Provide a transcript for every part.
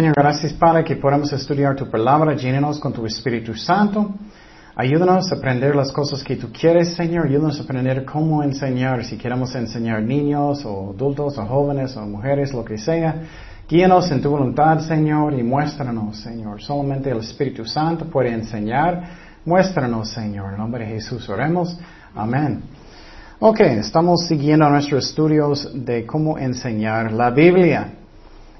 Señor, gracias Padre que podamos estudiar tu palabra, llénenos con tu Espíritu Santo. Ayúdanos a aprender las cosas que tú quieres, Señor. Ayúdanos a aprender cómo enseñar, si queremos enseñar niños o adultos o jóvenes o mujeres, lo que sea. Guíanos en tu voluntad, Señor, y muéstranos, Señor. Solamente el Espíritu Santo puede enseñar. Muéstranos, Señor. En nombre de Jesús oremos. Amén. Ok, estamos siguiendo nuestros estudios de cómo enseñar la Biblia.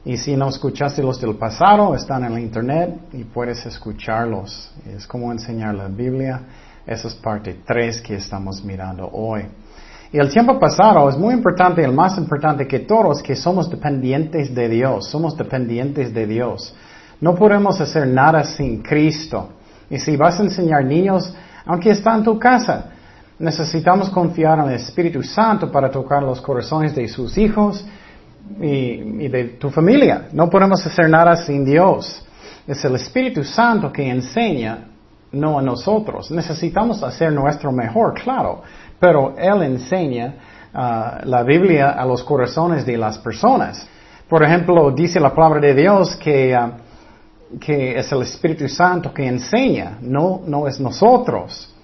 Y si no escuchaste los del pasado, están en la internet y puedes escucharlos. Es cómo enseñar la Biblia. Esa es parte 3 que estamos mirando hoy. Y el tiempo pasado es muy importante, el más importante que todos, que somos dependientes de Dios. Somos dependientes de Dios. No podemos hacer nada sin Cristo. Y si vas a enseñar niños, aunque está en tu casa, necesitamos confiar en el Espíritu Santo para tocar los corazones de sus hijos y, de tu familia. No podemos hacer nada sin Dios. Es el Espíritu Santo que enseña, no a nosotros. Necesitamos hacer nuestro mejor, claro, pero Él enseña uh, la Biblia a los corazones de las personas. Por ejemplo, dice la palabra de Dios que, uh, que es el Espíritu Santo que enseña, no, no es nosotros.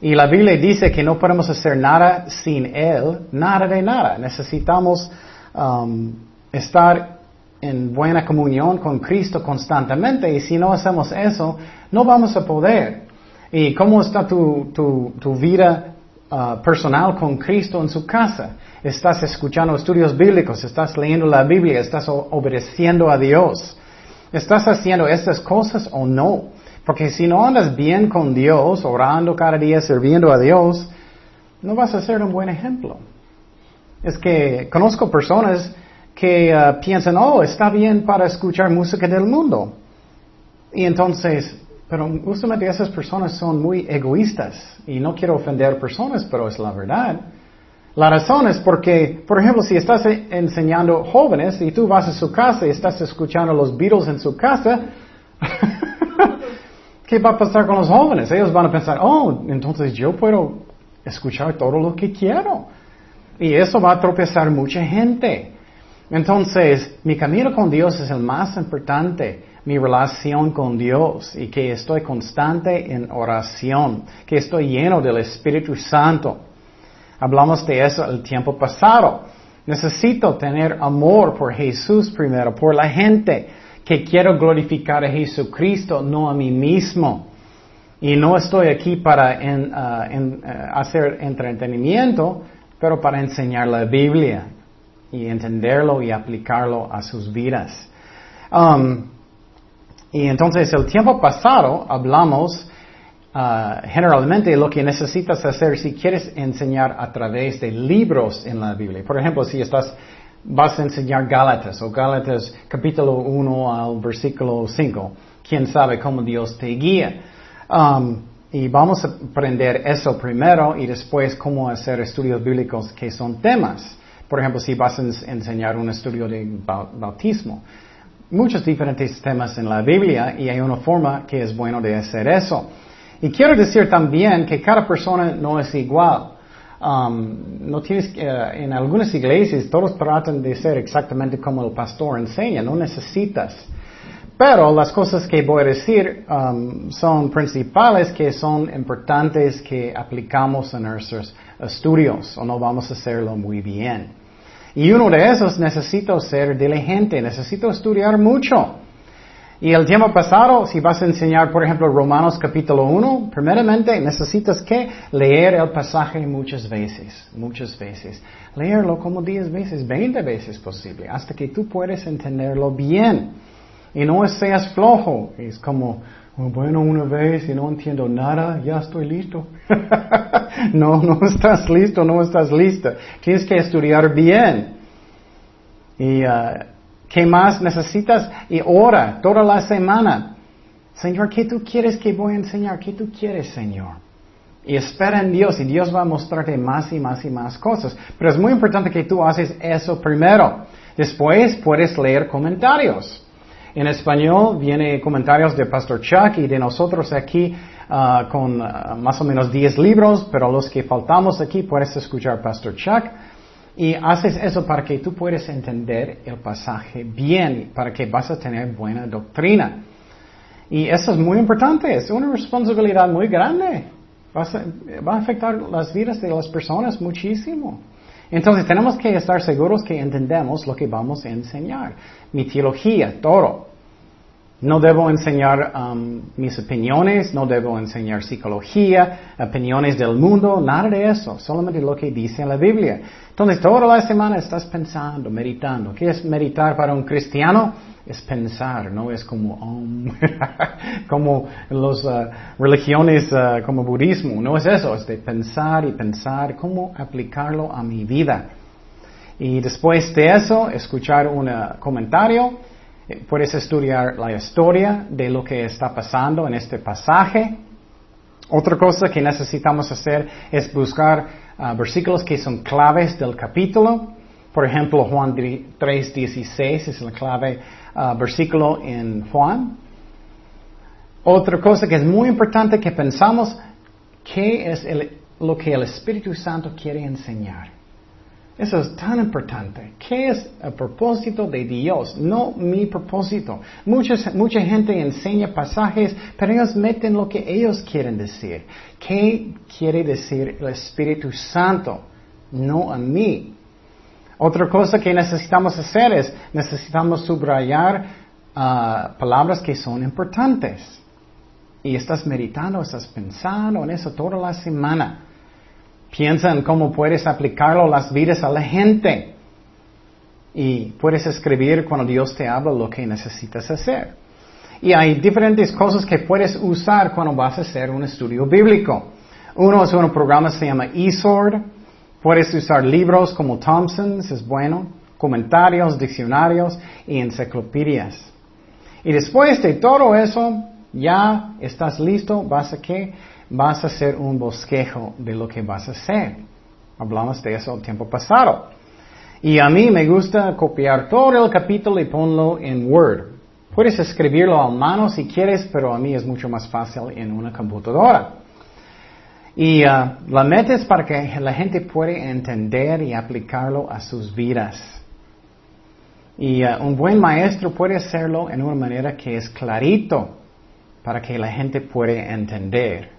Y la Biblia dice que no podemos hacer nada sin Él, nada de nada. Necesitamos um, estar en buena comunión con Cristo constantemente y si no hacemos eso, no vamos a poder. ¿Y cómo está tu, tu, tu vida uh, personal con Cristo en su casa? ¿Estás escuchando estudios bíblicos? ¿Estás leyendo la Biblia? ¿Estás obedeciendo a Dios? ¿Estás haciendo estas cosas o no? Porque si no andas bien con Dios, orando cada día, sirviendo a Dios, no vas a ser un buen ejemplo. Es que conozco personas que uh, piensan, oh, está bien para escuchar música del mundo. Y entonces, pero justamente esas personas son muy egoístas. Y no quiero ofender personas, pero es la verdad. La razón es porque, por ejemplo, si estás enseñando jóvenes y tú vas a su casa y estás escuchando los Beatles en su casa, ¿Qué va a pasar con los jóvenes? Ellos van a pensar, oh, entonces yo puedo escuchar todo lo que quiero. Y eso va a tropezar mucha gente. Entonces, mi camino con Dios es el más importante, mi relación con Dios y que estoy constante en oración, que estoy lleno del Espíritu Santo. Hablamos de eso el tiempo pasado. Necesito tener amor por Jesús primero, por la gente que quiero glorificar a Jesucristo, no a mí mismo. Y no estoy aquí para uh, uh, hacer entretenimiento, pero para enseñar la Biblia y entenderlo y aplicarlo a sus vidas. Um, y entonces el tiempo pasado hablamos uh, generalmente lo que necesitas hacer si quieres enseñar a través de libros en la Biblia. Por ejemplo, si estás vas a enseñar Gálatas o Gálatas capítulo 1 al versículo 5. ¿Quién sabe cómo Dios te guía? Um, y vamos a aprender eso primero y después cómo hacer estudios bíblicos que son temas. Por ejemplo, si vas a enseñar un estudio de bautismo. Muchos diferentes temas en la Biblia y hay una forma que es bueno de hacer eso. Y quiero decir también que cada persona no es igual. Um, no tienes, uh, en algunas iglesias todos tratan de ser exactamente como el pastor enseña, no necesitas. Pero las cosas que voy a decir um, son principales que son importantes que aplicamos en nuestros estudios o no vamos a hacerlo muy bien. Y uno de esos necesito ser diligente, necesito estudiar mucho. Y el tiempo pasado, si vas a enseñar, por ejemplo, Romanos capítulo 1, primeramente necesitas que leer el pasaje muchas veces, muchas veces. Leerlo como 10 veces, 20 veces posible, hasta que tú puedes entenderlo bien. Y no seas flojo, es como, oh, bueno, una vez y no entiendo nada, ya estoy listo. no, no estás listo, no estás lista. Tienes que estudiar bien. Y uh, ¿Qué más necesitas? Y ora toda la semana. Señor, ¿qué tú quieres que voy a enseñar? ¿Qué tú quieres, Señor? Y espera en Dios y Dios va a mostrarte más y más y más cosas. Pero es muy importante que tú haces eso primero. Después puedes leer comentarios. En español viene comentarios de Pastor Chuck y de nosotros aquí uh, con uh, más o menos 10 libros, pero los que faltamos aquí puedes escuchar Pastor Chuck. Y haces eso para que tú puedas entender el pasaje bien, para que vas a tener buena doctrina. Y eso es muy importante, es una responsabilidad muy grande. va a afectar las vidas de las personas muchísimo. Entonces tenemos que estar seguros que entendemos lo que vamos a enseñar. Mi teología, todo. No debo enseñar um, mis opiniones, no debo enseñar psicología, opiniones del mundo, nada de eso, solamente lo que dice la Biblia. Entonces, toda la semana estás pensando, meditando. ¿Qué es meditar para un cristiano? Es pensar, no es como, um, como las uh, religiones uh, como budismo, no es eso, es de pensar y pensar cómo aplicarlo a mi vida. Y después de eso, escuchar un comentario eh, puedes estudiar la historia de lo que está pasando en este pasaje. Otra cosa que necesitamos hacer es buscar ah, versículos que son claves del capítulo. Por ejemplo, Juan 3.16 es la clave ah, versículo en Juan. Otra cosa que es muy importante que pensamos, ¿qué es lo que el Espíritu Santo quiere enseñar? Eso es tan importante. ¿Qué es el propósito de Dios? No mi propósito. mucha gente enseña pasajes, pero ellos meten lo que ellos quieren decir. ¿Qué quiere decir el Espíritu Santo? No a mí. Otra cosa que necesitamos hacer es, necesitamos subrayar ah, palabras que son importantes. Y estás meditando, estás pensando en eso toda la semana. Piensa en cómo puedes aplicarlo a las vidas a la gente. Y puedes escribir cuando Dios te habla lo que necesitas hacer. Y hay diferentes cosas que puedes usar cuando vas a hacer un estudio bíblico. Uno es un programa que se llama eSword. Puedes usar libros como Thompson's, es bueno, comentarios, diccionarios y enciclopedias. Y después de todo eso, ya estás listo, vas a qué? Vas a hacer un bosquejo de lo que vas a hacer. Hablamos de eso el tiempo pasado. Y a mí me gusta copiar todo el capítulo y ponlo en Word. Puedes escribirlo a mano si quieres, pero a mí es mucho más fácil en una computadora. Y uh, la meta es para que la gente pueda entender y aplicarlo a sus vidas. Y uh, un buen maestro puede hacerlo en una manera que es clarito para que la gente pueda entender.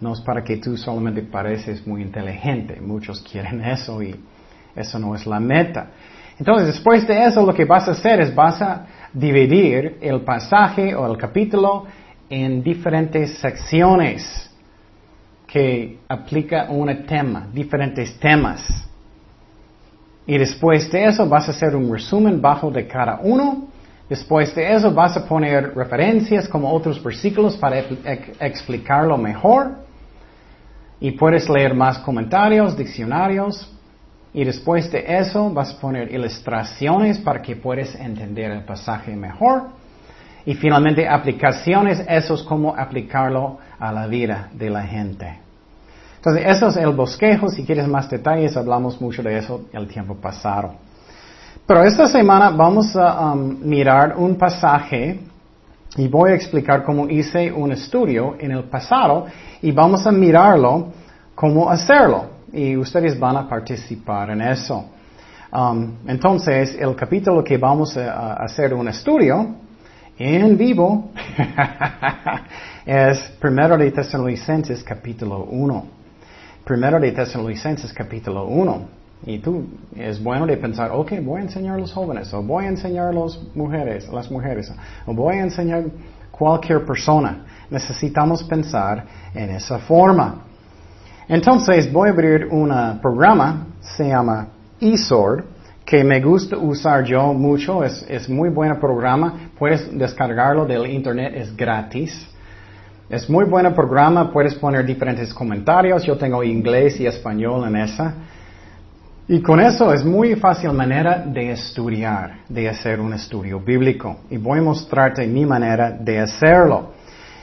No es para que tú solamente pareces muy inteligente. Muchos quieren eso y eso no es la meta. Entonces, después de eso, lo que vas a hacer es vas a dividir el pasaje o el capítulo en diferentes secciones que aplica un tema, diferentes temas. Y después de eso vas a hacer un resumen bajo de cada uno. Después de eso vas a poner referencias como otros versículos para explicarlo mejor. Y puedes leer más comentarios, diccionarios. Y después de eso vas a poner ilustraciones para que puedas entender el pasaje mejor. Y finalmente aplicaciones, eso es cómo aplicarlo a la vida de la gente. Entonces, eso es el bosquejo. Si quieres más detalles, hablamos mucho de eso el tiempo pasado. Pero esta semana vamos a um, mirar un pasaje y voy a explicar cómo hice un estudio en el pasado y vamos a mirarlo cómo hacerlo. Y ustedes van a participar en eso. Um, entonces, el capítulo que vamos a, hacer un estudio en vivo es Primero de Tesalonicenses capítulo 1. Primero de Tesalonicenses capítulo 1. Y tú, es bueno de pensar, ok, voy a enseñar a los jóvenes, o voy a enseñar a las mujeres, las mujeres, o voy a enseñar cualquier persona. Necesitamos pensar en esa forma. Entonces voy a abrir un programa, se llama eSword, que me gusta usar yo mucho, es, es muy buen programa, puedes descargarlo del internet, es gratis. Es muy buen programa, puedes poner diferentes comentarios, yo tengo inglés y español en esa. Y con eso es muy fácil manera de estudiar, de hacer un estudio bíblico. Y voy a mostrarte mi manera de hacerlo.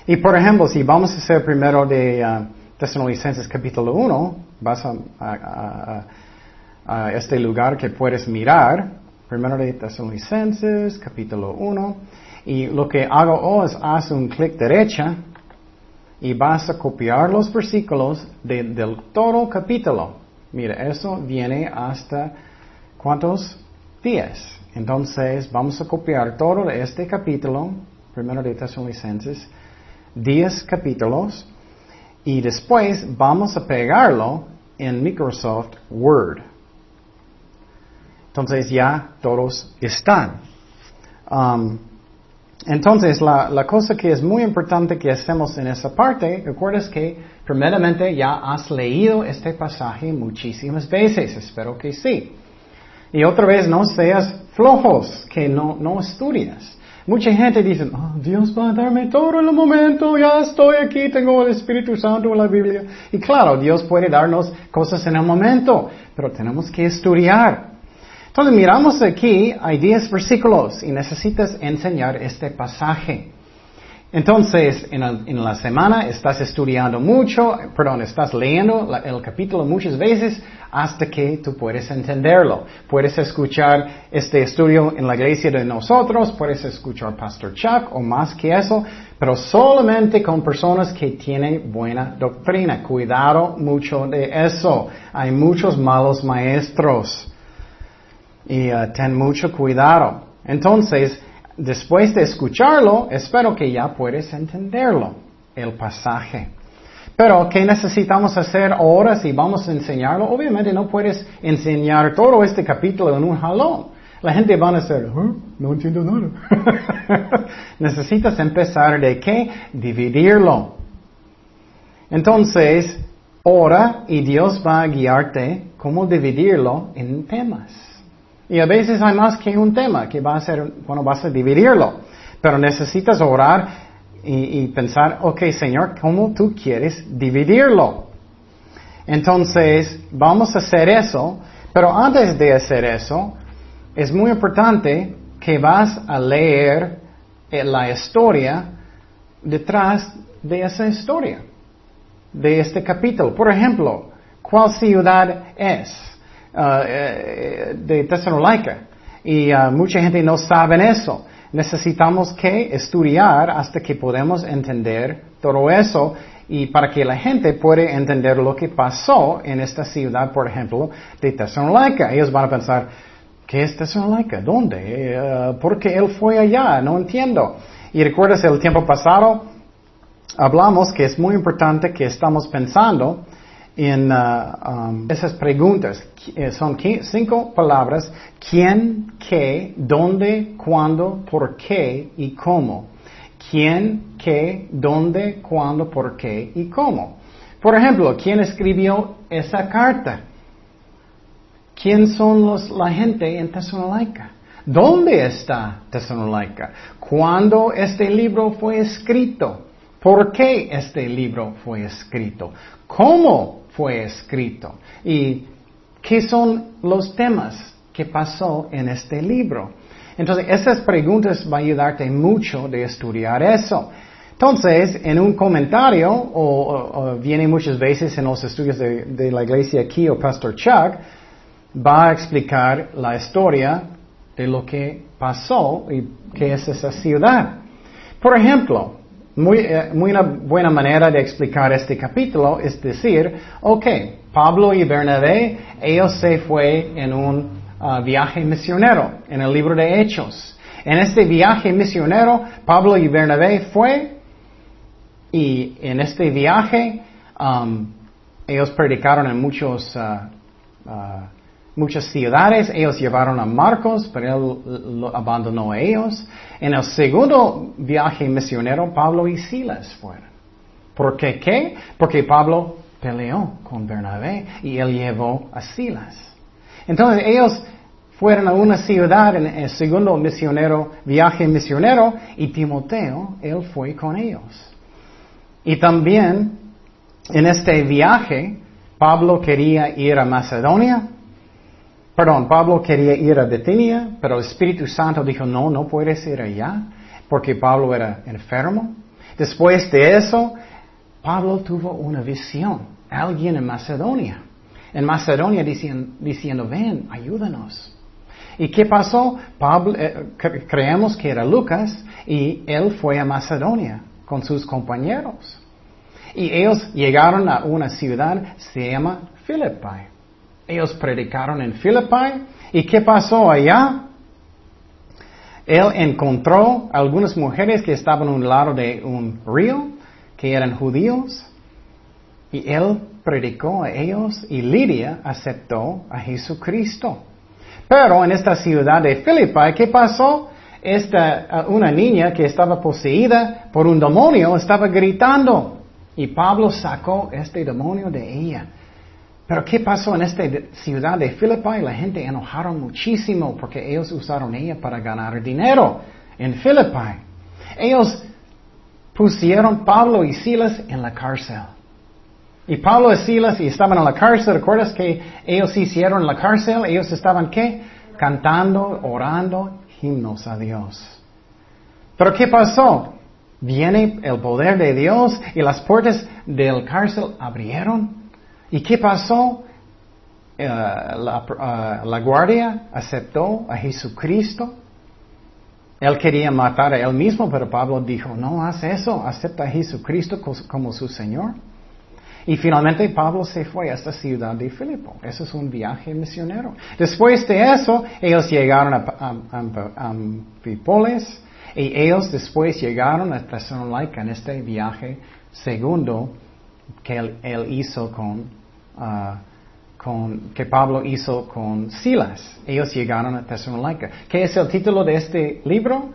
Y por ejemplo, si vamos a hacer primero de uh, Tesalonicenses capítulo 1, vas a, a, este lugar que puedes mirar. Primero de Tesalonicenses capítulo 1. Y lo que hago hoy es haz un clic derecha y vas a copiar los versículos del todo capítulo Mira, eso viene hasta ¿cuántos días? Entonces, vamos a copiar todo este capítulo, primero de Tesalonicenses, 10 capítulos, y después vamos a pegarlo en Microsoft Word. Entonces ya todos están. Um, entonces, la, la, cosa que es muy importante que hacemos en esa parte, recuerdas que primeramente ya has leído este pasaje muchísimas veces, espero que sí. Y otra vez no seas flojos, que no, no estudias. Mucha gente dice, oh, Dios va a darme todo en el momento, ya estoy aquí, tengo el Espíritu Santo la Biblia. Y claro, Dios puede darnos cosas en el momento, pero tenemos que estudiar. Entonces miramos aquí, hay 10 versículos y necesitas enseñar este pasaje. Entonces, en, la semana estás estudiando mucho, perdón, estás leyendo el capítulo muchas veces hasta que tú puedes entenderlo. Puedes escuchar este estudio en la iglesia de nosotros, puedes escuchar Pastor Chuck o más que eso, pero solamente con personas que tienen buena doctrina. Cuidado mucho de eso. Hay muchos malos maestros y uh, ten mucho cuidado. Entonces, después de escucharlo, espero que ya puedes entenderlo, el pasaje. Pero, ¿qué necesitamos hacer ahora si vamos a enseñarlo? Obviamente no puedes enseñar todo este capítulo en un jalón. La gente va a decir, no entiendo nada. Necesitas empezar de qué? Dividirlo. Entonces, ora y Dios va a guiarte cómo dividirlo en temas. Y a veces hay más que un tema que va a ser cuando vas a dividirlo. Pero necesitas orar y, pensar, ok Señor, ¿cómo tú quieres dividirlo? Entonces, vamos a hacer eso. Pero antes de hacer eso, es muy importante que vas a leer eh, la historia detrás de esa historia, de este capítulo. Por ejemplo, ¿cuál ciudad es? Uh, eh, de Tesalónica. Y uh, mucha gente no sabe eso. Necesitamos que estudiar hasta que podamos entender todo eso y para que la gente pueda entender lo que pasó en esta ciudad, por ejemplo, de Tesalónica. Ellos van a pensar, ¿qué es Tesalónica? ¿Dónde? Uh, ¿Por qué él fue allá? No entiendo. Y recuerdas el tiempo pasado, hablamos que es muy importante que estamos pensando en uh, um, esas preguntas. Eh, son cinco palabras. ¿Quién, qué, dónde, cuándo, por qué y cómo? ¿Quién, qué, dónde, cuándo, por qué y cómo? Por ejemplo, ¿quién escribió esa carta? ¿Quién son los, la gente en Tesalónica? ¿Dónde está Tesalónica? ¿Cuándo este libro fue escrito? ¿Por qué este libro fue escrito? ¿Cómo fue escrito. ¿Y qué son los temas que pasó en este libro? Entonces, esas preguntas van a ayudarte mucho de estudiar eso. Entonces, en un comentario, o, viene muchas veces en los estudios de, de, la iglesia aquí, o Pastor Chuck, va a explicar la historia de lo que pasó y qué es esa ciudad. Por ejemplo, muy, eh, muy buena manera de explicar este capítulo es decir, ok, Pablo y Bernabé, ellos se fue en un uh, viaje misionero, en el libro de Hechos. En este viaje misionero, Pablo y Bernabé fue y en este viaje um, ellos predicaron en muchos uh, uh, muchas ciudades. Ellos llevaron a Marcos, pero él lo abandonó a ellos. En el segundo viaje misionero, Pablo y Silas fueron. ¿Por qué qué? Porque Pablo peleó con Bernabé y él llevó a Silas. Entonces ellos fueron a una ciudad en el segundo misionero, viaje misionero y Timoteo, él fue con ellos. Y también en este viaje, Pablo quería ir a Macedonia Perdón, Pablo quería ir a Bethania, pero el Espíritu Santo dijo, no, no puedes ir allá, porque Pablo era enfermo. Después de eso, Pablo tuvo una visión, alguien en Macedonia. En Macedonia diciendo, ven, ayúdanos. ¿Y qué pasó? Pablo, eh, creemos que era Lucas y él fue a Macedonia con sus compañeros. Y ellos llegaron a una ciudad, se llama Philippi. Ellos predicaron en Filipi. ¿Y qué pasó allá? Él encontró algunas mujeres que estaban a un lado de un río, que eran judíos, y él predicó a ellos y Lidia aceptó a Jesucristo. Pero en esta ciudad de Filipi, ¿qué pasó? Esta, una niña que estaba poseída por un demonio estaba gritando y Pablo sacó este demonio de ella. Pero ¿qué pasó en esta ciudad de Filipi? La gente enojaron muchísimo porque ellos usaron ella para ganar dinero en Filipi. Ellos pusieron Pablo y Silas en la cárcel. Y Pablo y Silas y estaban en la cárcel. ¿Recuerdas que ellos hicieron en la cárcel? Ellos estaban qué? Cantando, orando himnos a Dios. Pero ¿qué pasó? Viene el poder de Dios y las puertas del cárcel abrieron. ¿Y qué pasó? Eh, la, eh, la, guardia aceptó a Jesucristo. Él quería matar a él mismo, pero Pablo dijo, no haz eso, acepta a Jesucristo como su Señor. Y finalmente Pablo se fue a esta ciudad de Filipo. Eso es un viaje misionero. Después de eso, ellos llegaron a, Amfipolis y ellos después llegaron a Tesalónica en este viaje segundo que él, hizo ah, con, que Pablo hizo con Silas. Ellos llegaron a Tesalónica. ¿Qué es el título de este libro?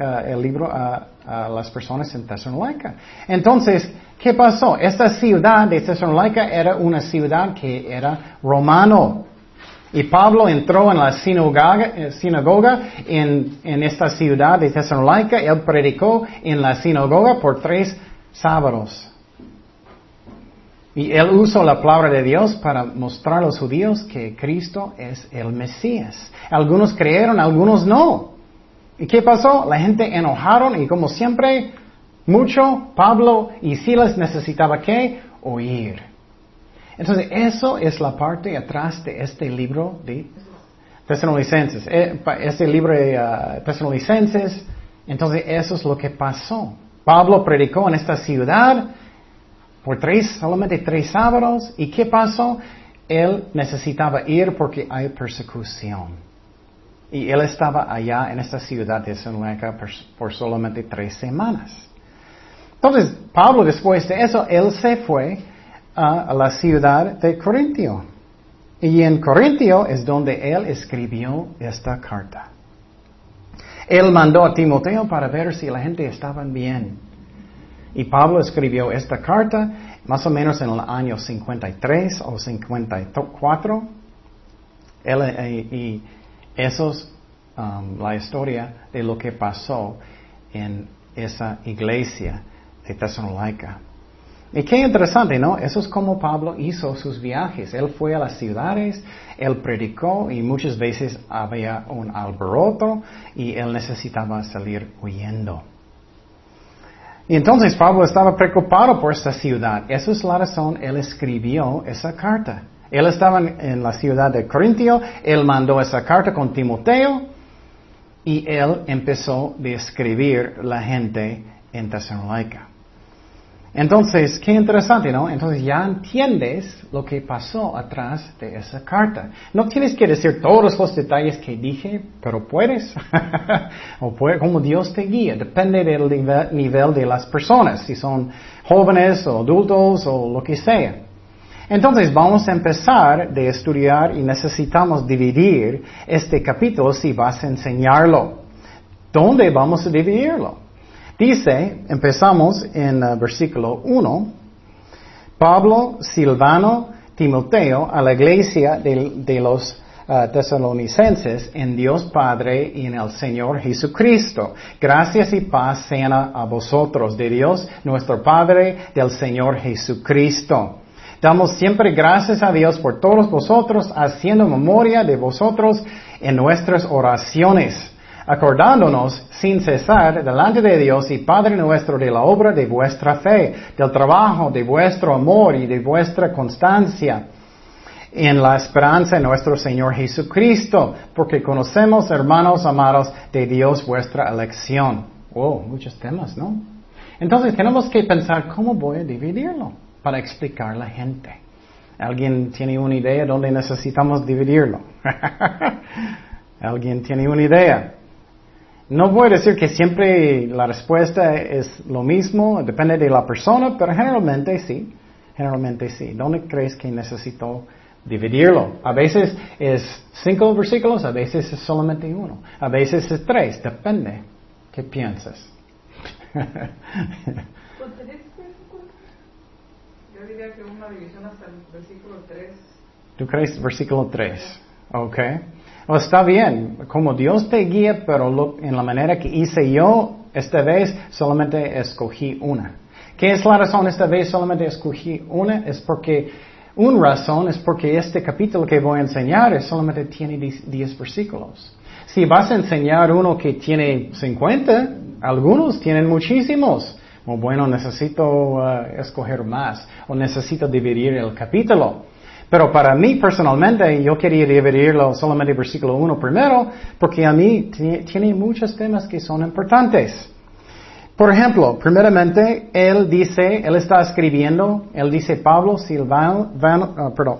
Ah, el libro a, las personas en Tesalónica. Entonces, ¿qué pasó? Esta ciudad de Tesalónica era una ciudad que era romano. Y Pablo entró en la sinagoga, eh, sinagoga en, en, esta ciudad de Tesalónica. Él predicó en la sinagoga por tres sábados. Y él usó la palabra de Dios para mostrar a los judíos que Cristo es el Mesías. Algunos creyeron, algunos no. ¿Y qué pasó? La gente enojaron y como siempre, mucho Pablo y Silas necesitaba que oír. Entonces, eso es la parte atrás de este libro de Tesalonicenses. Eh, este libro de uh, Tesalonicenses, entonces eso es lo que pasó. Pablo predicó en esta ciudad por tres, solamente tres sábados. ¿Y qué pasó? Él necesitaba ir porque hay persecución. Y él estaba allá en esta ciudad de Thessalonica por, solamente tres semanas. Entonces, Pablo después de eso, él se fue a, la ciudad de Corintio. Y en Corintio es donde él escribió esta carta. Él mandó a Timoteo para ver si la gente estaba bien. Y Pablo escribió esta carta más o menos en el año 53 o 54. Él, eh, y eso es um, la historia de lo que pasó en esa iglesia de Tesalónica. Y qué interesante, ¿no? Eso es como Pablo hizo sus viajes. Él fue a las ciudades, él predicó y muchas veces había un alboroto y él necesitaba salir huyendo. Y entonces Pablo estaba preocupado por esta ciudad. Esa es la razón, él escribió esa carta. Él estaba en la ciudad de Corintio, él mandó esa carta con Timoteo y él empezó a escribir la gente en Tesalónica. Entonces, qué interesante, ¿no? Entonces ya entiendes lo que pasó atrás de esa carta. No tienes que decir todos los detalles que dije, pero puedes. o puede, como Dios te guía. Depende del nivel de las personas, si son jóvenes o adultos o lo que sea. Entonces vamos a empezar de estudiar y necesitamos dividir este capítulo si vas a enseñarlo. ¿Dónde vamos a dividirlo? Dice, empezamos en el versículo 1, Pablo, Silvano, Timoteo, a la iglesia de, los uh, tesalonicenses en Dios Padre y en el Señor Jesucristo. Gracias y paz sean a vosotros, de Dios nuestro Padre, del Señor Jesucristo. Damos siempre gracias a Dios por todos vosotros, haciendo memoria de vosotros en nuestras oraciones, acordándonos sin cesar delante de Dios y Padre nuestro de la obra de vuestra fe, del trabajo de vuestro amor y de vuestra constancia en la esperanza de nuestro Señor Jesucristo, porque conocemos, hermanos amados, de Dios vuestra elección. Oh, muchos temas, ¿no? Entonces tenemos que pensar cómo voy a dividirlo para explicar a la gente. ¿Alguien tiene una idea dónde necesitamos dividirlo? ¿Alguien tiene una idea? No voy a decir que siempre la respuesta es lo mismo, depende de la persona, pero generalmente sí. Generalmente sí. ¿Dónde crees que necesito dividirlo? A veces es cinco versículos, a veces es solamente uno, a veces es tres, depende. ¿Qué piensas? Yo diría que una división hasta el versículo 3. ¿Tú crees versículo 3? Ok. O está bien, como Dios te guía, pero en la manera que hice yo, esta vez solamente escogí una. ¿Qué es la razón esta vez solamente escogí una? Es porque, una razón es porque este capítulo que voy a enseñar solamente tiene 10 versículos. Si vas a enseñar uno que tiene 50, algunos tienen muchísimos. Bueno, necesito uh, escoger más o necesito dividir el capítulo. Pero para mí personalmente yo quería dividirlo solamente versículo 1 primero porque a mí tiene muchos temas que son importantes. Por ejemplo, primeramente, él dice, él está escribiendo, él dice Pablo, Silvano, uh, perdón,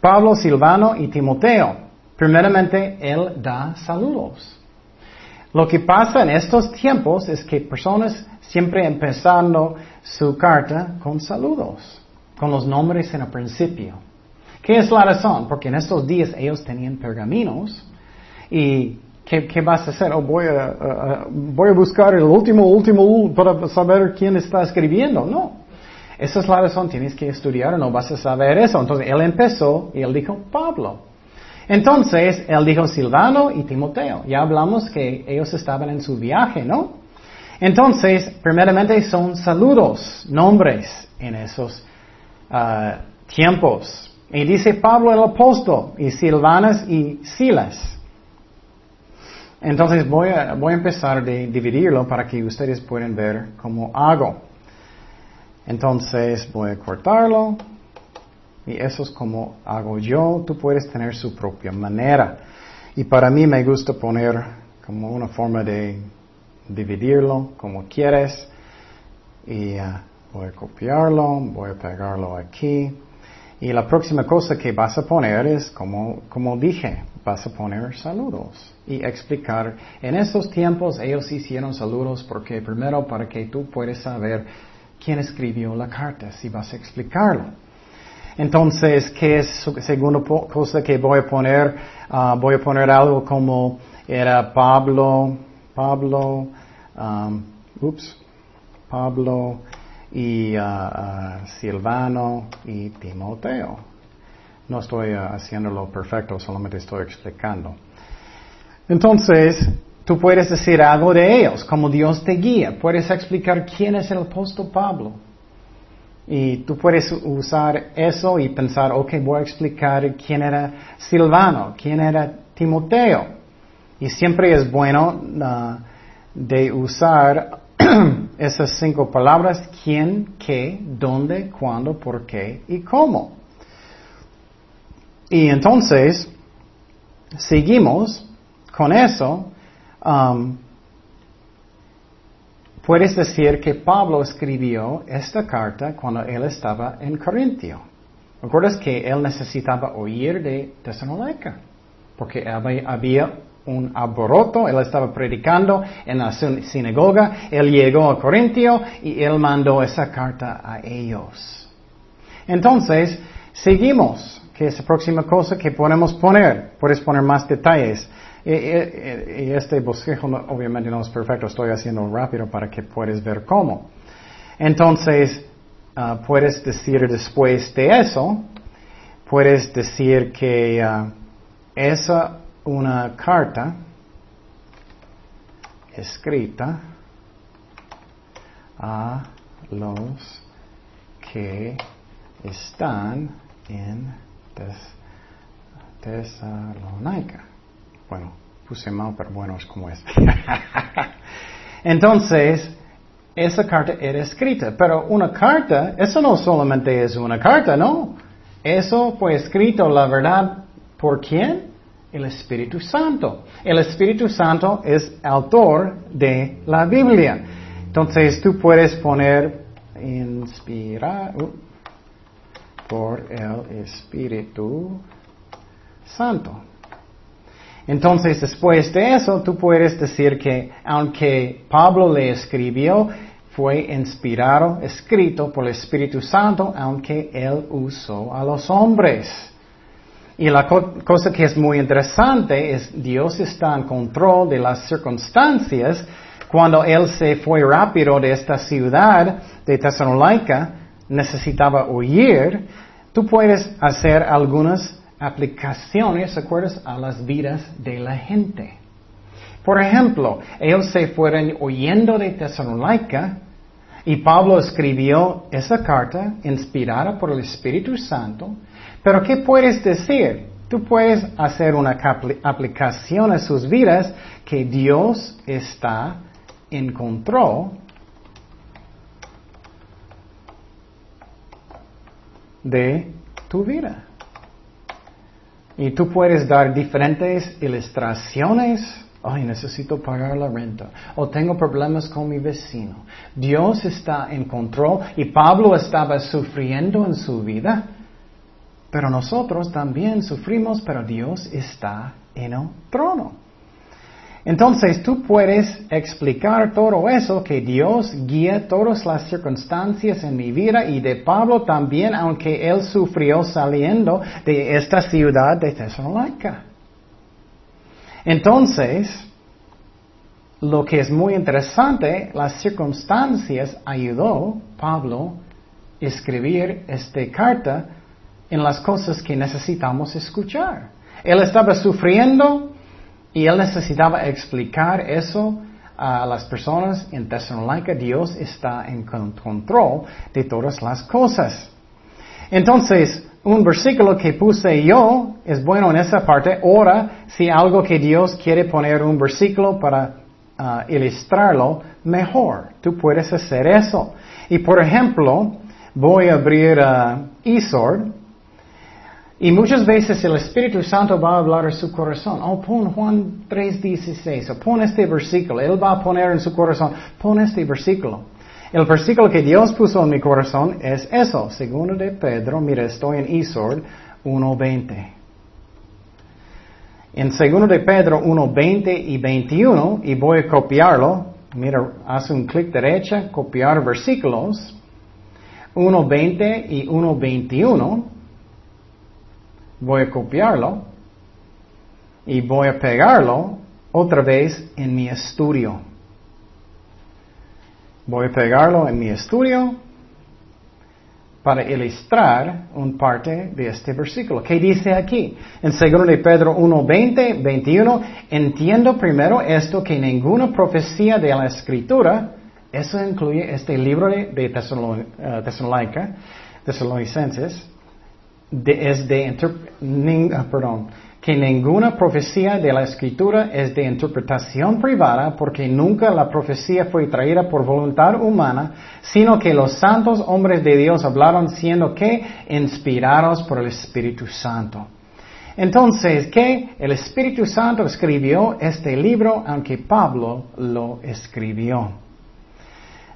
Pablo, Silvano y Timoteo. Primeramente, él da saludos. Lo que pasa en estos tiempos es que personas siempre empezando su carta con saludos, con los nombres en el principio. ¿Qué es la razón? Porque en estos días ellos tenían pergaminos y ¿qué, vas a hacer? Oh, voy, a, buscar el último, último para saber quién está escribiendo. No. Esa es la razón, tienes que estudiar no vas a saber eso. Entonces él empezó y él dijo Pablo. Entonces él dijo Silvano y Timoteo. Ya hablamos que ellos estaban en su viaje, ¿no? Entonces, primeramente son saludos, nombres en esos ah, tiempos. Y dice Pablo el apóstol, y Silvanas y Silas. Entonces voy a, voy a empezar a dividirlo para que ustedes puedan ver cómo hago. Entonces voy a cortarlo. Y eso es como hago yo. Tú puedes tener su propia manera. Y para mí me gusta poner como una forma de dividirlo como quieres. Y uh, voy a copiarlo, voy a pegarlo aquí. Y la próxima cosa que vas a poner es, como, como dije, vas a poner saludos y explicar. En estos tiempos ellos hicieron saludos porque primero para que tú puedas saber quién escribió la carta, si vas a explicarlo. Entonces, ¿qué es la segunda cosa que voy a poner? Ah, voy a poner algo como era Pablo, Pablo, um, ups, Pablo, y Silvano y Timoteo. No estoy uh, haciéndolo perfecto, solamente estoy explicando. Entonces, tú puedes decir algo de ellos, como Dios te guía. Puedes explicar quién es el apóstol Pablo. Y tú puedes usar eso y pensar, ok, voy a explicar quién era Silvano, quién era Timoteo. Y siempre es bueno uh, de usar esas cinco palabras, quién, qué, dónde, cuándo, por qué y cómo. Y entonces, seguimos con eso. Um, puedes decir que Pablo escribió esta carta cuando él estaba en Corintio. ¿Recuerdas que él necesitaba oír de Tesalónica? Porque había un alboroto, él estaba predicando en la sinagoga, él llegó a Corintio y él mandó esa carta a ellos. Entonces, seguimos, que es la próxima cosa que podemos poner, puedes poner más detalles. Y, este bosquejo obviamente no es perfecto, estoy haciendo rápido para que puedas ver cómo. Entonces, ah, puedes decir después de eso, puedes decir que uh, esa una carta escrita a los que están en Tesalónica. Bueno, puse mal, pero bueno, es como es. Entonces, esa carta era escrita, pero una carta, eso no solamente es una carta, ¿no? Eso fue escrito, la verdad, ¿por quién? El Espíritu Santo. El Espíritu Santo es autor de la Biblia. Entonces tú puedes poner inspirar, uh, por el Espíritu Santo. Entonces, después de eso, tú puedes decir que aunque Pablo le escribió, fue inspirado, escrito por el Espíritu Santo, aunque él usó a los hombres. Y la cosa que es muy interesante es Dios está en control de las circunstancias. Cuando él se fue rápido de esta ciudad de Tesalónica, necesitaba huir. Tú puedes hacer algunas aplicaciones, ¿acuerdas?, a las vidas de la gente. Por ejemplo, ellos se fueron huyendo de Tesalónica y Pablo escribió esa carta inspirada por el Espíritu Santo. Pero ¿qué puedes decir? Tú puedes hacer una aplicación a sus vidas que Dios está en control de tu vida. Y tú puedes dar diferentes ilustraciones. Ay, necesito pagar la renta. O tengo problemas con mi vecino. Dios está en control y Pablo estaba sufriendo en su vida. Pero nosotros también sufrimos, pero Dios está en el trono. Entonces tú puedes explicar todo eso, que Dios guía todas las circunstancias en mi vida y de Pablo también, aunque él sufrió saliendo de esta ciudad de Tesalónica. Entonces, lo que es muy interesante, las circunstancias ayudó Pablo a escribir esta carta en las cosas que necesitamos escuchar. Él estaba sufriendo, y él necesitaba explicar eso a las personas en Tesalónica. Dios está en control de todas las cosas. Entonces, un versículo que puse yo es bueno en esa parte. Ahora, si algo que Dios quiere poner un versículo para ah, ilustrarlo mejor, tú puedes hacer eso. Y por ejemplo, voy a abrir uh, y muchas veces el Espíritu Santo va a hablar a su corazón. Oh, pon Juan 3.16, o pon este versículo. Él va a poner en su corazón, pon este versículo. El versículo que Dios puso en mi corazón es eso, segundo de Pedro, mira, estoy en Isord 1.20. En segundo de Pedro 1.20 y 21, y voy a copiarlo, mira, hace un clic derecha, copiar versículos, 1.20 y 1.21, voy a copiarlo y voy a pegarlo otra vez en mi estudio. Voy a pegarlo en mi estudio para ilustrar un parte de este versículo. ¿Qué dice aquí? En 2 de Pedro 1, 20, 21, entiendo primero esto que ninguna profecía de la escritura, eso incluye este libro de, de uh, Tesalonicenses, es de ah, perdón, que ninguna profecía de la escritura es de interpretación privada porque nunca la profecía fue traída por voluntad humana, sino que los santos hombres de Dios hablaron siendo que inspirados por el Espíritu Santo. Entonces, ¿qué? El Espíritu Santo escribió este libro aunque Pablo lo escribió.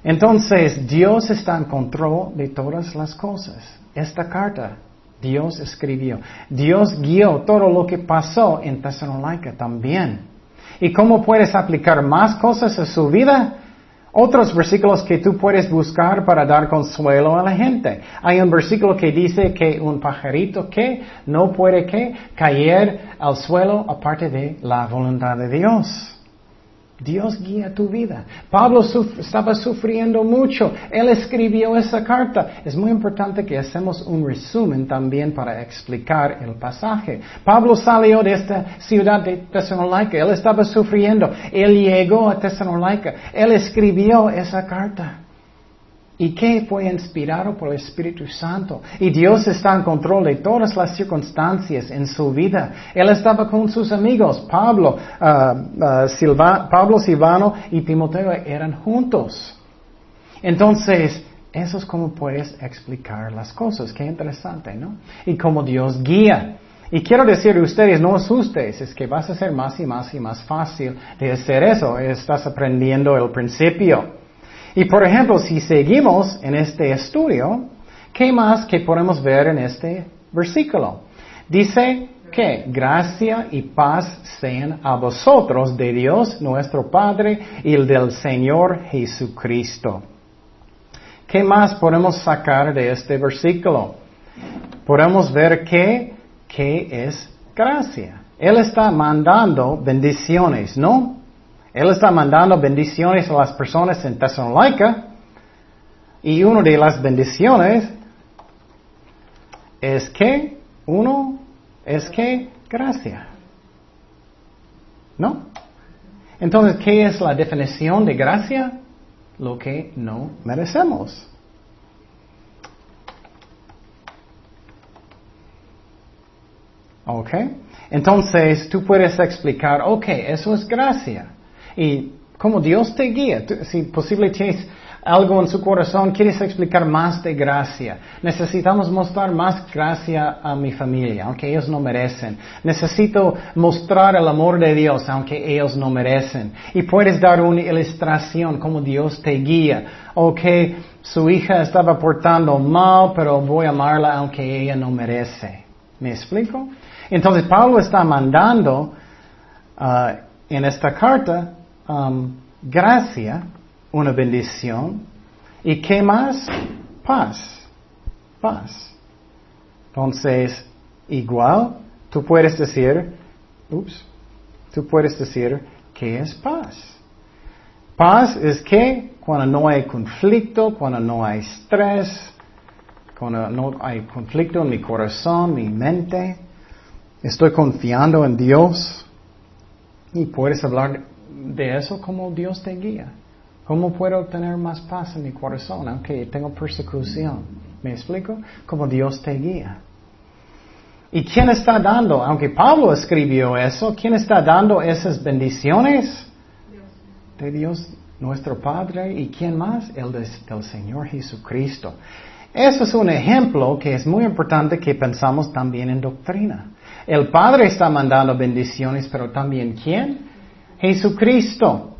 Entonces, Dios está en control de todas las cosas. Esta carta Dios escribió. Dios guió todo lo que pasó en Tesalónica también. ¿Y cómo puedes aplicar más cosas a su vida? Otros versículos que tú puedes buscar para dar consuelo a la gente. Hay un versículo que dice que un pajarito que no puede que caer al suelo aparte de la voluntad de Dios. Dios guía tu vida. Pablo estaba sufriendo mucho. Él escribió esa carta. Es muy importante que hacemos un resumen también para explicar el pasaje. Pablo salió de esta ciudad de Tesalónica. Él estaba sufriendo. Él llegó a Tesalónica. Él escribió esa carta. ¿Y qué fue inspirado por el Espíritu Santo? Y Dios está en control de todas las circunstancias en su vida. Él estaba con sus amigos, Pablo, uh, uh, Pablo Silvano y Timoteo eran juntos. Entonces, eso es como puedes explicar las cosas. Qué interesante, ¿no? Y como Dios guía. Y quiero decir a ustedes, no asustes, es que vas a ser más y más y más fácil de hacer eso. Estás aprendiendo el principio. Y por ejemplo, si seguimos en este estudio, ¿Qué más que podemos ver en este versículo? Dice que gracia y paz sean a vosotros de Dios nuestro Padre y el del Señor Jesucristo. ¿Qué más podemos sacar de este versículo? Podemos ver que, que es gracia. Él está mandando bendiciones, ¿no? Él está mandando bendiciones a las personas en Tesalónica y una de las bendiciones es que, uno, es que gracia. ¿No? Entonces, ¿qué es la definición de gracia? Lo que no merecemos. ¿Ok? Entonces, tú puedes explicar, ok, eso es gracia. Y como Dios te guía, si posible tienes algo en su corazón, quieres explicar más de gracia. Necesitamos mostrar más gracia a mi familia, aunque ellos no merecen. Necesito mostrar el amor de Dios, aunque ellos no merecen. Y puedes dar una ilustración como Dios te guía. Ok, su hija estaba portando mal, pero voy a amarla aunque ella no merece. ¿Me explico? Entonces Pablo está mandando uh, en esta carta um, gracia, una bendición, y qué más? Paz, paz. Entonces, igual, tú puedes decir, ups, tú puedes decir, ¿qué es paz? Paz es que cuando no hay conflicto, cuando no hay estrés, cuando no hay conflicto en mi corazón, mi mente, Estoy confiando en Dios. Y puedes hablar de eso como Dios te guía. ¿Cómo puedo tener más paz en mi corazón aunque tengo persecución? ¿Me explico? Como Dios te guía. ¿Y quién está dando? Aunque Pablo escribió eso, ¿quién está dando esas bendiciones? De Dios nuestro Padre. ¿Y quién más? El del Señor Jesucristo. Eso es un ejemplo que es muy importante que pensamos también en doctrina. El Padre está mandando bendiciones, pero también ¿quién? Jesucristo.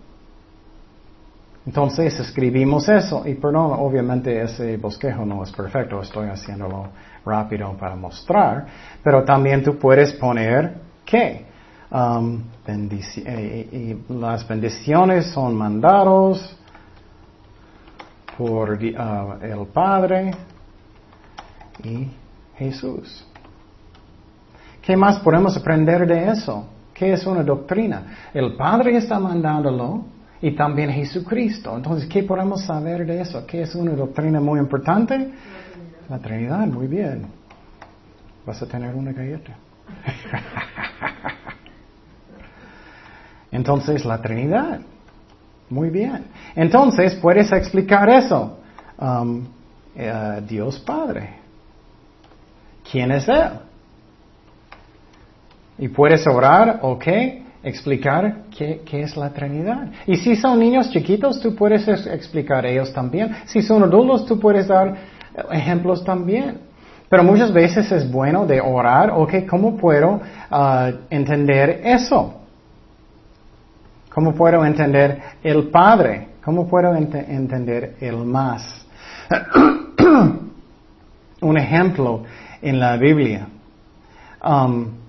Entonces escribimos eso. Y perdón, obviamente ese bosquejo no es perfecto, estoy haciéndolo rápido para mostrar. Pero también tú puedes poner ¿qué? Um, y las bendiciones son mandados por uh, el Padre y Jesús. ¿Qué más podemos aprender de eso? ¿Qué es una doctrina? El Padre está mandándolo y también Jesucristo. Entonces, ¿qué podemos saber de eso? ¿Qué es una doctrina muy importante? La Trinidad, muy bien. Vas a tener una galleta. Entonces, la Trinidad. Muy bien. Entonces, puedes explicar eso. Um, eh, Dios Padre. ¿Quién es Él? Y puedes orar, ok, explicar qué, es la Trinidad. Y si son niños chiquitos, tú puedes explicar ellos también. Si son adultos, tú puedes dar ejemplos también. Pero muchas veces es bueno de orar, ok, ¿cómo puedo uh, entender eso? ¿Cómo puedo entender el Padre? ¿Cómo puedo entender el más? Un ejemplo en la Biblia. Um,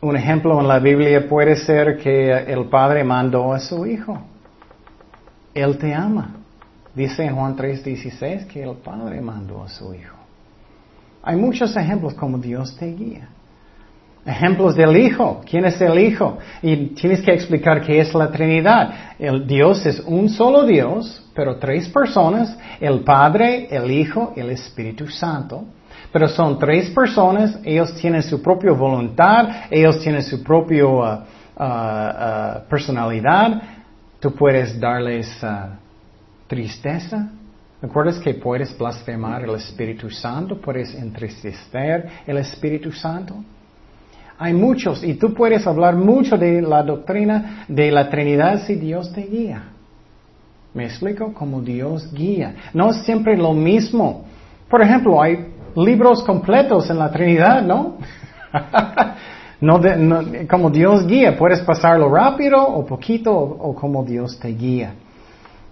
un ejemplo en la Biblia puede ser que el Padre mandó a su Hijo. Él te ama. Dice en Juan 3:16 que el Padre mandó a su Hijo. Hay muchos ejemplos como Dios te guía. Ejemplos del Hijo. ¿Quién es el Hijo? Y tienes que explicar qué es la Trinidad. El Dios es un solo Dios, pero tres personas, el Padre, el Hijo el Espíritu Santo. Pero son tres personas, ellos tienen su propia voluntad, ellos tienen su propia uh, uh, uh, personalidad. Tú puedes darles tristeza. ¿Recuerdas que puedes blasfemar el Espíritu Santo? Puedes entristecer el Espíritu Santo. Hay muchos, y tú puedes hablar mucho de la doctrina de la Trinidad si Dios te guía. ¿Me explico? Como Dios guía. No es siempre lo mismo. Por ejemplo, hay libros completos en la Trinidad, ¿no? no, como Dios guía, puedes pasarlo rápido o poquito o, como Dios te guía.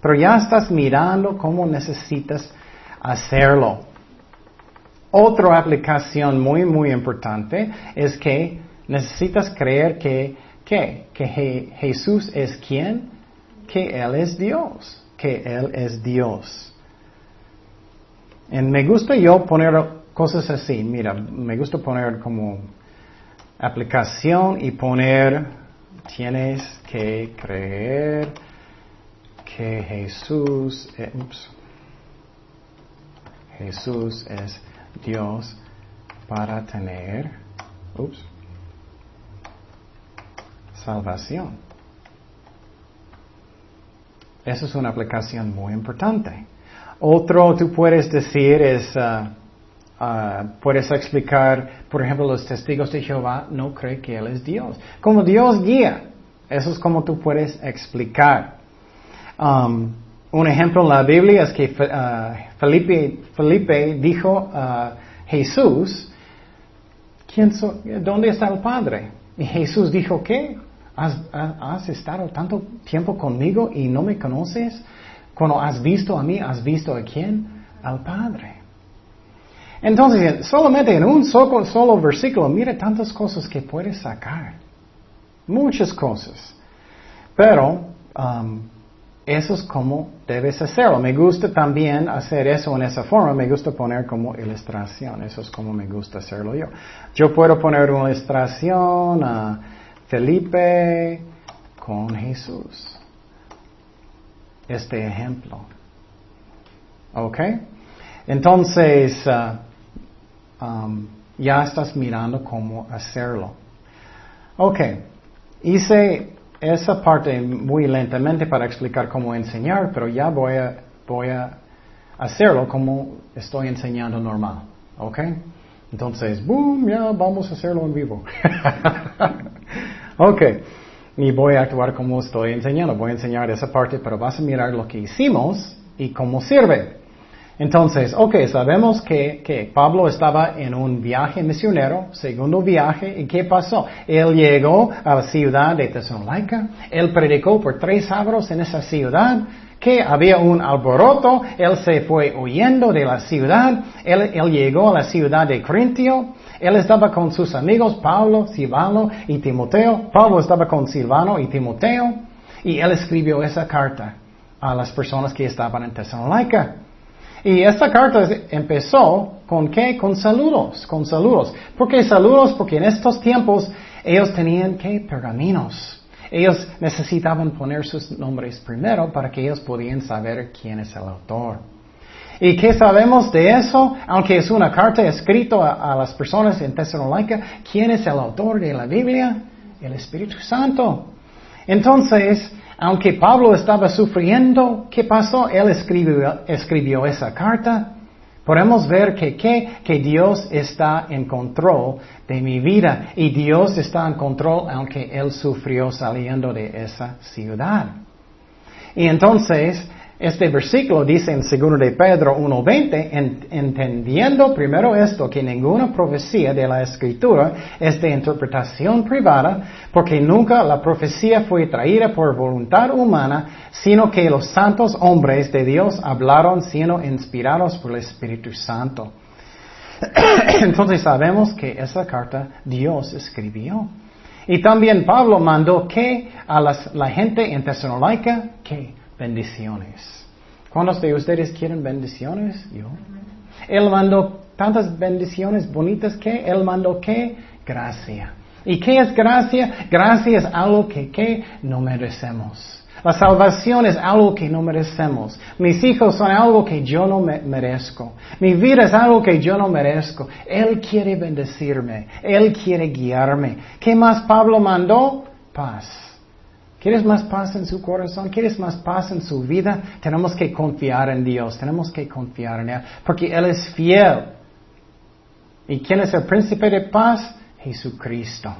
Pero ya estás mirando cómo necesitas hacerlo. Otra aplicación muy, muy importante es que necesitas creer que, que, que Je- Jesús es quien, que Él es Dios, que Él es Dios. Me gusta yo poner cosas así, mira, me gusta poner como aplicación y poner, tienes que creer que Jesús, ups, Jesús es Dios para tener, ups, salvación. Eso es una aplicación muy importante. Otro tú puedes decir es, ah, ah, puedes explicar, por ejemplo, los testigos de Jehová no creen que Él es Dios. Como Dios guía, eso es como tú puedes explicar. Um, un ejemplo en la Biblia es que ah, Felipe, Felipe dijo a Jesús, ¿quién ¿dónde está el Padre? Y Jesús dijo, ¿qué? ¿Has, ha- has estado tanto tiempo conmigo y no me conoces? Cuando has visto a mí, ¿has visto a quién? Al Padre. Entonces, solamente en un solo, versículo, mira tantas cosas que puedes sacar. Muchas cosas. Pero, um, eso es como debes hacerlo. Me gusta también hacer eso en esa forma. Me gusta poner como ilustración. Eso es como me gusta hacerlo yo. Yo puedo poner una ilustración a Felipe con Jesús. Este ejemplo. ¿Ok? Entonces, ah, um, ya estás mirando cómo hacerlo. Ok. Hice esa parte muy lentamente para explicar cómo enseñar, pero ya voy a, voy a hacerlo como estoy enseñando normal. ¿Ok? Entonces, boom, ya vamos a hacerlo en vivo. ok. Y voy a actuar como estoy enseñando. Voy a enseñar esa parte, pero vas a mirar lo que hicimos y cómo sirve. Entonces, ok, sabemos que, que Pablo estaba en un viaje misionero, segundo viaje, ¿y qué pasó? Él llegó a la ciudad de Tesalónica, él predicó por tres sábados en esa ciudad, que había un alboroto, él se fue huyendo de la ciudad, él, él llegó a la ciudad de Corintio, él estaba con sus amigos Pablo, Silvano y Timoteo, Pablo estaba con Silvano y Timoteo, y él escribió esa carta a las personas que estaban en Tesalónica. Y esta carta empezó con qué? Con saludos, con saludos. ¿Por qué saludos? Porque en estos tiempos ellos tenían qué? Pergaminos. Ellos necesitaban poner sus nombres primero para que ellos pudieran saber quién es el autor. ¿Y qué sabemos de eso? Aunque es una carta escrita a, a las personas en Tesalónica, ¿quién es el autor de la Biblia? El Espíritu Santo. Entonces, aunque Pablo estaba sufriendo, ¿qué pasó? Él escribió, esa carta. Podemos ver que, que, que Dios está en control de mi vida y Dios está en control aunque Él sufrió saliendo de esa ciudad. Y entonces, este versículo dice en 2 de Pedro 1.20, en- entendiendo primero esto, que ninguna profecía de la Escritura es de interpretación privada, porque nunca la profecía fue traída por voluntad humana, sino que los santos hombres de Dios hablaron siendo inspirados por el Espíritu Santo. Entonces sabemos que esa carta Dios escribió. Y también Pablo mandó que a las- la gente en Tesalónica, que bendiciones. ¿Cuántos de ustedes quieren bendiciones? Yo. Él mandó tantas bendiciones bonitas que Él mandó que gracia. ¿Y qué es gracia? Gracia es algo que, no merecemos. La salvación es algo que no merecemos. Mis hijos son algo que yo no me- merezco. Mi vida es algo que yo no merezco. Él quiere bendecirme. Él quiere guiarme. ¿Qué más Pablo mandó? Paz. ¿Quieres más paz en su corazón? ¿Quieres más paz en su vida? Tenemos que confiar en Dios. Tenemos que confiar en Él. Porque Él es fiel. ¿Y quién es el príncipe de paz? Jesucristo.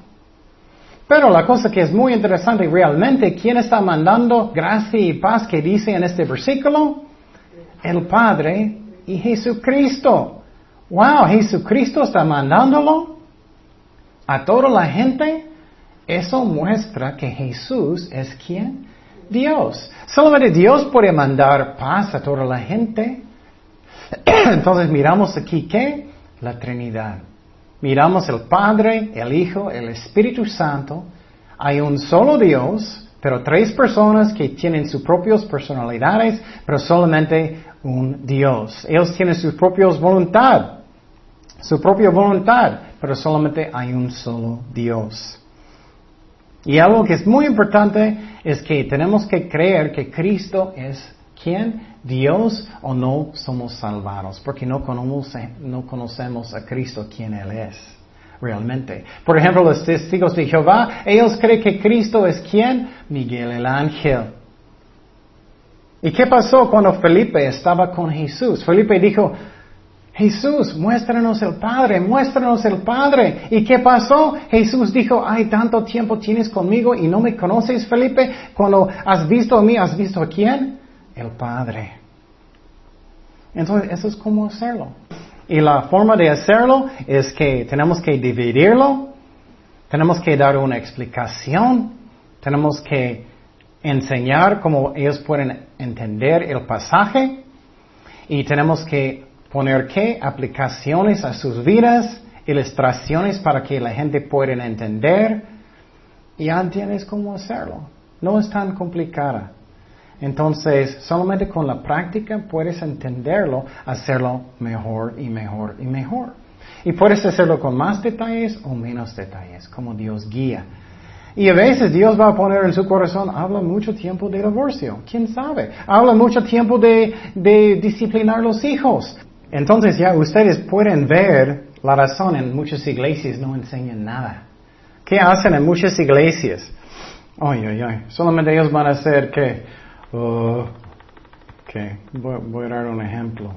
Pero la cosa que es muy interesante realmente, ¿quién está mandando gracia y paz que dice en este versículo? El Padre y Jesucristo. Wow, Jesucristo está mandándolo a toda la gente. Eso muestra que Jesús es quien? Dios. Solamente Dios puede mandar paz a toda la gente. Entonces miramos aquí que la Trinidad. Miramos el Padre, el Hijo, el Espíritu Santo. Hay un solo Dios, pero tres personas que tienen sus propias personalidades, pero solamente un Dios. Ellos tienen sus propias voluntad, su propia voluntad, pero solamente hay un solo Dios. Y algo que es muy importante es que tenemos que creer que Cristo es quién, Dios o no somos salvados, porque no conocemos, a Cristo quién Él es realmente. Por ejemplo, los testigos de Jehová, ellos creen que Cristo es quién, Miguel el ángel. ¿Y qué pasó cuando Felipe estaba con Jesús? Felipe dijo, Jesús, muéstranos el Padre, muéstranos el Padre. ¿Y qué pasó? Jesús dijo, ay, tanto tiempo tienes conmigo y no me conoces, Felipe. Cuando has visto a mí, ¿has visto a quién? El Padre. Entonces, eso es cómo hacerlo. Y la forma de hacerlo es que tenemos que dividirlo, tenemos que dar una explicación, tenemos que enseñar cómo ellos pueden entender el pasaje y tenemos que poner qué aplicaciones a sus vidas, ilustraciones para que la gente pueda entender y ya entiendes cómo hacerlo. No es tan complicada. Entonces, solamente con la práctica puedes entenderlo, hacerlo mejor y mejor y mejor. Y puedes hacerlo con más detalles o menos detalles, como Dios guía. Y a veces Dios va a poner en su corazón, habla mucho tiempo de divorcio, quién sabe. Habla mucho tiempo de, de disciplinar los hijos. Entonces ya ustedes pueden ver la razón en muchas iglesias no enseñan nada. ¿Qué hacen en muchas iglesias? Ay, ay, ay. Solamente ellos van a hacer que... Uh, voy, a dar un ejemplo.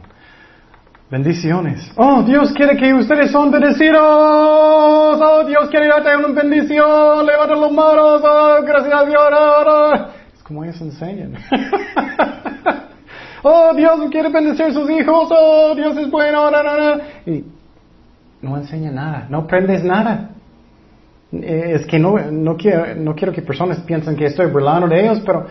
Bendiciones. Oh, Dios quiere que ustedes son bendecidos. Oh, Dios quiere darte una bendición. Levanta los manos. Oh, gracias a Dios. Es como ellos enseñan. oh, Dios quiere bendecir sus hijos, oh, Dios es bueno, y no enseña nada, no aprendes nada. Eh, es que no, no, quiero, no quiero que personas piensen que estoy burlando de ellos, pero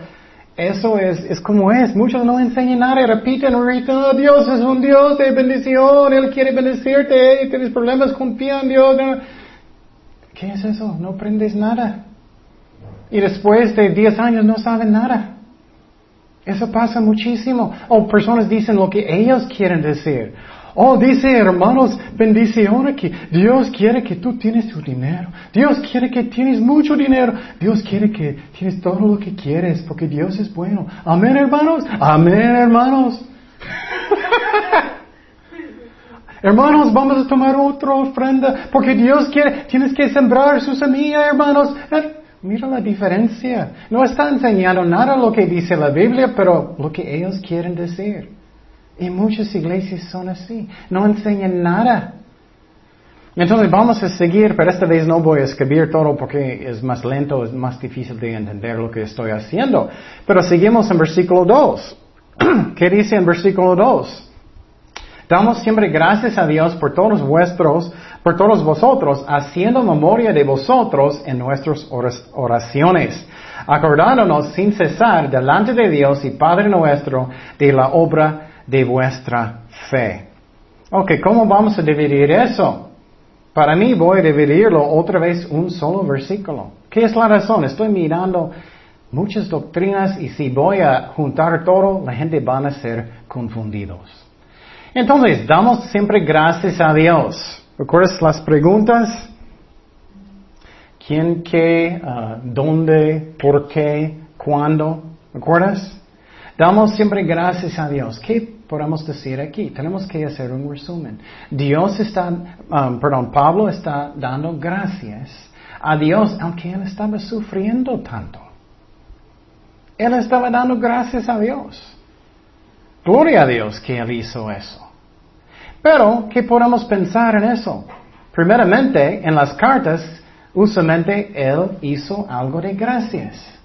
eso es, es como es. Muchos no enseñan nada y repiten, oh, Dios es un Dios de bendición, Él quiere bendecirte, tienes problemas, confía en Dios. ¿Qué es eso? No aprendes nada. Y después de 10 años no saben nada. Eso pasa muchísimo. O personas dicen lo que ellos quieren decir. Oh, dice hermanos, bendición aquí. Dios quiere que tú tienes tu dinero. Dios quiere que tienes mucho dinero. Dios quiere que tienes todo lo que quieres porque Dios es bueno. Amén, hermanos. Amén, hermanos. hermanos, vamos a tomar otra ofrenda porque Dios quiere, tienes que sembrar su semilla, hermanos. Mira la diferencia. No está enseñando nada lo que dice la Biblia, pero lo que ellos quieren decir. Y muchas iglesias son así. No enseñan nada. Entonces vamos a seguir, pero esta vez no voy a escribir todo porque es más lento, es más difícil de entender lo que estoy haciendo. Pero seguimos en versículo 2. ¿Qué dice en versículo 2? Damos siempre gracias a Dios por todos vuestros, por todos vosotros, haciendo memoria de vosotros en nuestras oraciones, acordándonos sin cesar delante de Dios y Padre nuestro de la obra de vuestra fe. Ok, ¿cómo vamos a dividir eso? Para mí voy a dividirlo otra vez un solo versículo. ¿Qué es la razón? Estoy mirando muchas doctrinas y si voy a juntar todo, la gente van a ser confundidos. Entonces, damos siempre gracias a Dios. ¿Recuerdas las preguntas? ¿Quién, qué, ah, dónde, por qué, cuándo? ¿Recuerdas? Damos siempre gracias a Dios. ¿Qué podemos decir aquí? Tenemos que hacer un resumen. Dios está, um, perdón, Pablo está dando gracias a Dios aunque él estaba sufriendo tanto. Él estaba dando gracias a Dios. Gloria a Dios que Él hizo eso. Pero, ¿qué podemos pensar en eso? Primeramente, en las cartas, usualmente Él hizo algo de gracias.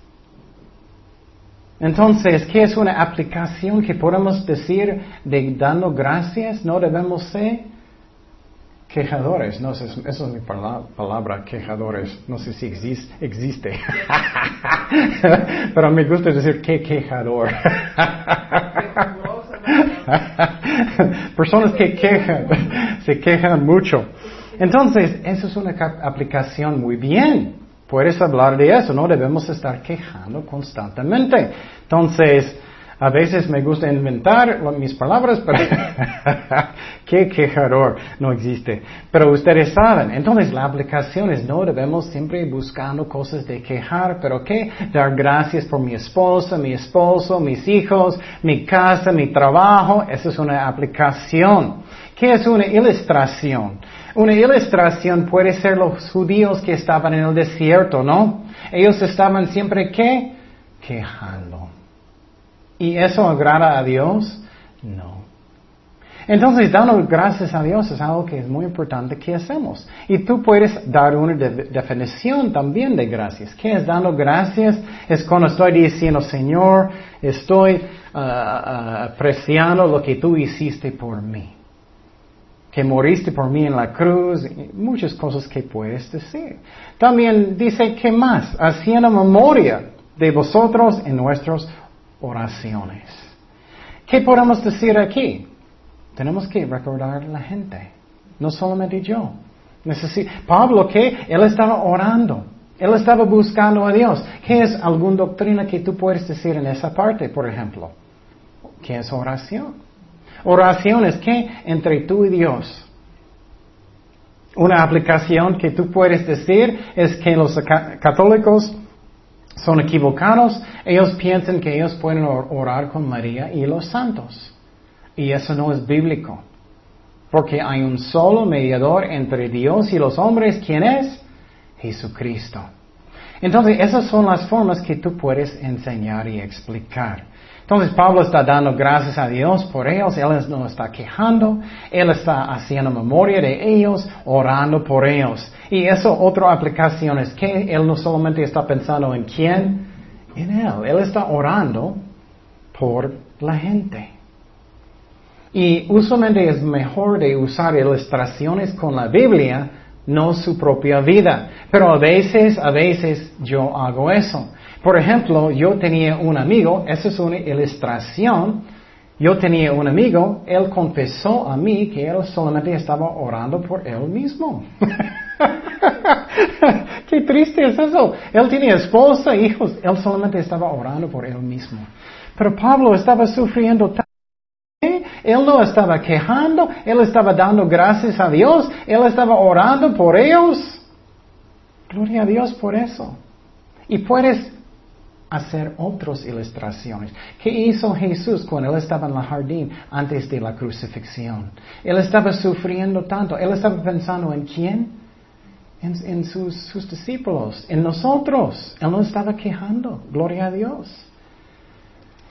Entonces, ¿qué es una aplicación que podemos decir de dando gracias? No debemos ser quejadores. No, eso es, mi palabra, quejadores. No sé si existe. Pero me gusta decir que quejador. Personas que quejan, se quejan mucho. Entonces, eso es una aplicación muy bien. Puedes hablar de eso, no debemos estar quejando constantemente. Entonces, a veces me gusta inventar mis palabras, pero qué quejador, no existe. Pero ustedes saben, entonces la aplicación es no debemos siempre buscando cosas de quejar, pero qué, dar gracias por mi esposa, mi esposo, mis hijos, mi casa, mi trabajo, eso es una aplicación. ¿Qué es una ilustración? Una ilustración puede ser los judíos que estaban en el desierto, ¿no? Ellos estaban siempre qué? Quejando. ¿Y eso agrada a Dios? No. Entonces, dando gracias a Dios es algo que es muy importante que hacemos. Y tú puedes dar una definición también de gracias. ¿Qué es dando gracias? Es cuando estoy diciendo, Señor, estoy ah, ah, apreciando lo que tú hiciste por mí. Que moriste por mí en la cruz, muchas cosas que puedes decir. También dice, ¿qué más? Haciendo memoria de vosotros en nuestros oraciones. ¿Qué podemos decir aquí? Tenemos que recordar a la gente, no solamente yo. Pablo, ¿qué? Él estaba orando. Él estaba buscando a Dios. ¿Qué es alguna doctrina que tú puedes decir en esa parte, por ejemplo? ¿Qué es oración? Oración es que entre tú y Dios. Una aplicación que tú puedes decir es que los católicos son equivocados, ellos piensan que ellos pueden orar con María y los santos. Y eso no es bíblico. Porque hay un solo mediador entre Dios y los hombres. ¿Quién es? Jesucristo. Entonces, esas son las formas que tú puedes enseñar y explicar. Entonces, Pablo está dando gracias a Dios por ellos, él no está quejando, él está haciendo memoria de ellos, orando por ellos. Y eso, otra aplicación es que él no solamente está pensando en quién, en él, él está orando por la gente. Y usualmente es mejor de usar ilustraciones con la Biblia, no su propia vida. Pero a veces, a veces yo hago eso. Por ejemplo, yo tenía un amigo, esa es una ilustración. Yo tenía un amigo, él confesó a mí que él solamente estaba orando por él mismo. Qué triste es eso. Él tenía esposa, hijos, él solamente estaba orando por él mismo. Pero Pablo estaba sufriendo tanto. Él no estaba quejando, él estaba dando gracias a Dios, él estaba orando por ellos. Gloria a Dios por eso. Y puedes hacer otras ilustraciones. ¿Qué hizo Jesús cuando él estaba en el jardín antes de la crucifixión? Él estaba sufriendo tanto, él estaba pensando en quién? en, sus, discípulos, en nosotros. Él no estaba quejando. Gloria a Dios.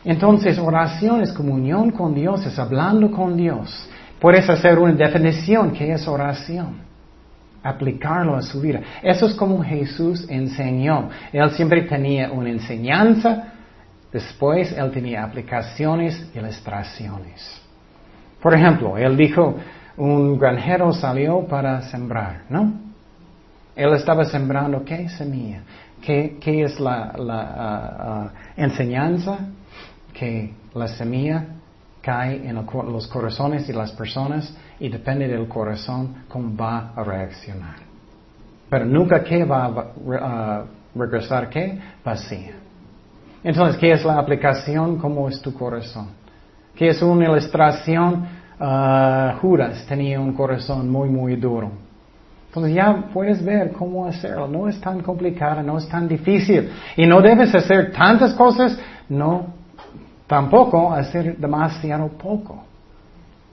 Entonces, oración es comunión con Dios, es hablando con Dios. Puedes hacer una definición que es oración. Aplicarlo a su vida. Eso es como Jesús enseñó. Él siempre tenía una enseñanza, después él tenía aplicaciones, ilustraciones. Por ejemplo, él dijo, un granjero salió para sembrar, ¿no? Él estaba sembrando qué semilla, qué, es la, ah, ah, enseñanza, que la semilla cae en los corazones de las personas y depende del corazón cómo va a reaccionar. Pero nunca que va a regresar qué? Vacía. Entonces, ¿qué es la aplicación? ¿Cómo es tu corazón? ¿Qué es una ilustración? Uh, Judas tenía un corazón muy, muy duro. Entonces ya puedes ver cómo hacerlo. No es tan complicado, no es tan difícil. Y no debes hacer tantas cosas, no, tampoco hacer demasiado poco.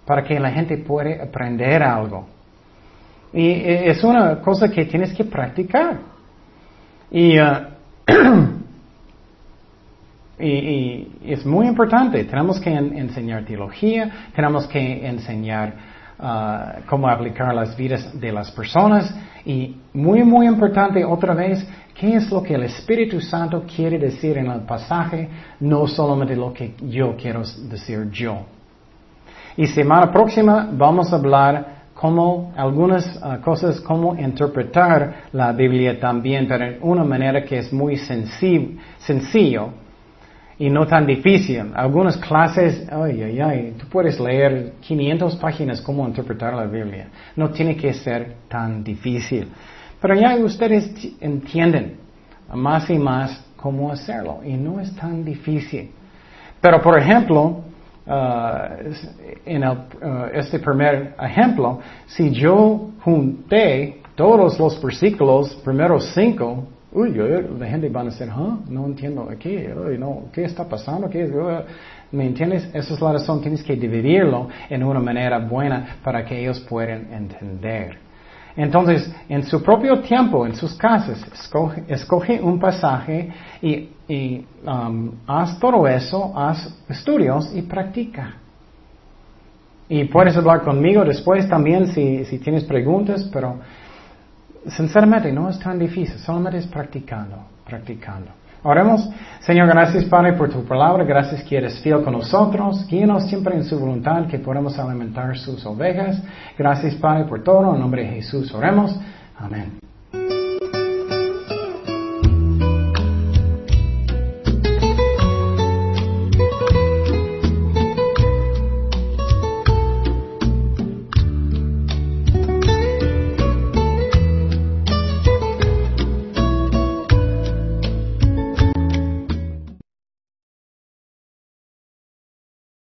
Para que la gente pueda aprender algo. Y eh, es una cosa que tienes que practicar. Y, uh, y, es muy importante. Tenemos que enseñar teología, tenemos que enseñar Uh, cómo aplicar las vidas de las personas. Y muy, muy importante otra vez, ¿qué es lo que el Espíritu Santo quiere decir en el pasaje? No solamente lo que yo quiero decir yo. Y semana próxima vamos a hablar como algunas uh, cosas, cómo interpretar la Biblia también, pero en una manera que es muy sencillo y no tan difícil. Algunas clases, ay, ay, ay, tú puedes leer 500 páginas cómo interpretar la Biblia. No tiene que ser tan difícil. Pero ya ustedes entienden más y más cómo hacerlo y no es tan difícil. Pero por ejemplo, uh, en uh, este primer ejemplo, si yo junté todos los versículos, primeros cinco, uy, la gente va a decir, no entiendo, ¿qué? no, ¿qué está pasando? ¿Qué? ¿Me entiendes? Esa es la razón, tienes que dividirlo en una manera buena para que ellos puedan entender. Entonces, en su propio tiempo, en sus casas, escoge, un pasaje y, um, haz todo eso, haz estudios y practica. Y puedes hablar conmigo después también si, si tienes preguntas, pero sinceramente no es tan difícil, solamente es practicando, practicando. Oremos, Señor, gracias Padre por tu palabra, gracias que eres fiel con nosotros, guíenos siempre en su voluntad que podamos alimentar sus ovejas. Gracias Padre por todo, en nombre de Jesús oremos. Amén.